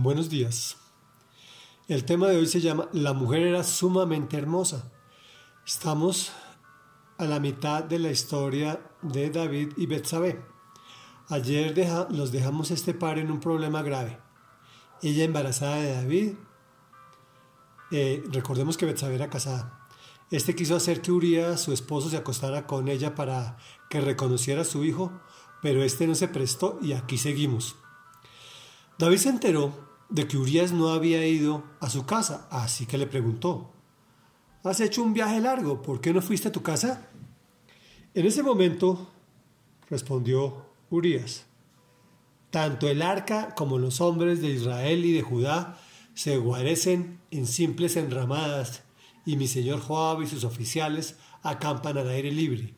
Buenos días. El tema de hoy se llama La mujer era sumamente hermosa. Estamos a la mitad de la historia de David y Betsabé. Ayer los dejamos este par en un problema grave. Ella embarazada de David. Eh, recordemos que Betsabé era casada. Este quiso hacer que Urias, su esposo, se acostara con ella para que reconociera a su hijo, pero este no se prestó y aquí seguimos. David se enteró de que Urias no había ido a su casa, así que le preguntó, ¿Has hecho un viaje largo? ¿Por qué no fuiste a tu casa? En ese momento respondió Urias, tanto el arca como los hombres de Israel y de Judá se guarecen en simples enramadas, y mi señor Joab y sus oficiales acampan al aire libre.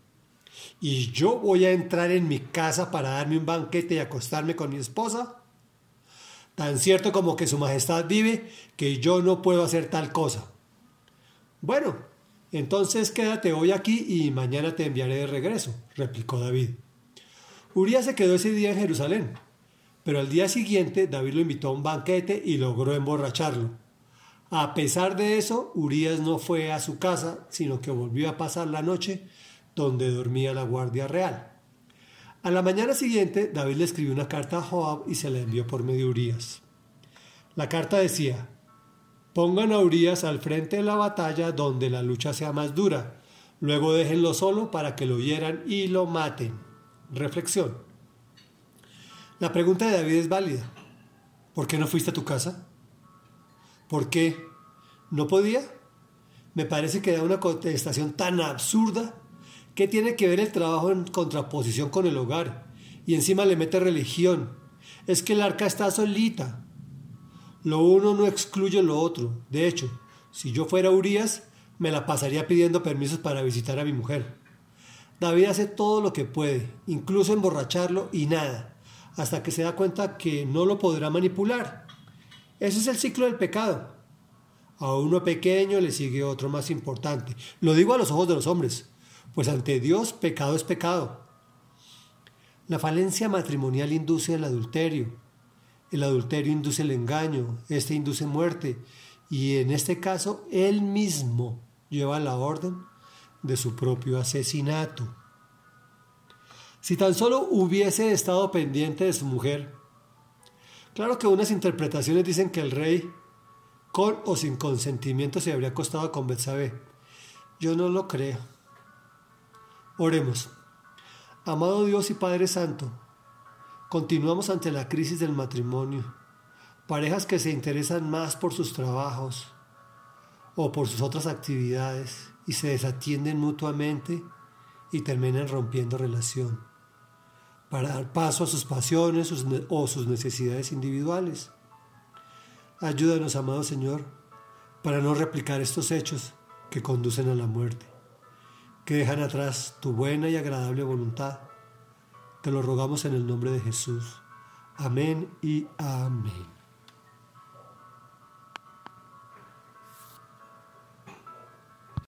¿Y yo voy a entrar en mi casa para darme un banquete y acostarme con mi esposa? Tan cierto como que su majestad vive, que yo no puedo hacer tal cosa. Bueno, entonces quédate hoy aquí y mañana te enviaré de regreso, replicó David. Urias se quedó ese día en Jerusalén, pero al día siguiente David lo invitó a un banquete y logró emborracharlo. A pesar de eso, Urias no fue a su casa, sino que volvió a pasar la noche donde dormía la guardia real. A la mañana siguiente, David le escribió una carta a Joab y se la envió por medio de Urias. La carta decía, pongan a Urias al frente de la batalla donde la lucha sea más dura, luego déjenlo solo para que lo hieran y lo maten. Reflexión. La pregunta de David es válida. ¿Por qué no fuiste a tu casa? ¿Por qué? ¿No podía? Me parece que da una contestación tan absurda ¿Qué tiene que ver el trabajo en contraposición con el hogar? Y encima le mete religión. Es que el arca está solita. Lo uno no excluye lo otro. De hecho, si yo fuera Urias, me la pasaría pidiendo permisos para visitar a mi mujer. David hace todo lo que puede, incluso emborracharlo y nada, hasta que se da cuenta que no lo podrá manipular. Ese es el ciclo del pecado. A uno pequeño le sigue otro más importante. Lo digo a los ojos de los hombres pues ante Dios pecado es pecado. La falencia matrimonial induce el adulterio, el adulterio induce el engaño, este induce muerte, y en este caso él mismo lleva la orden de su propio asesinato. Si tan solo hubiese estado pendiente de su mujer, claro que unas interpretaciones dicen que el rey, con o sin consentimiento, se habría acostado con Betsabé. Yo no lo creo. Oremos. Amado Dios y Padre Santo, continuamos ante la crisis del matrimonio. Parejas que se interesan más por sus trabajos o por sus otras actividades y se desatienden mutuamente y terminan rompiendo relación para dar paso a sus pasiones o sus necesidades individuales. Ayúdanos, amado Señor, para no replicar estos hechos que conducen a la muerte que dejan atrás tu buena y agradable voluntad. Te lo rogamos en el nombre de Jesús. Amén y amén.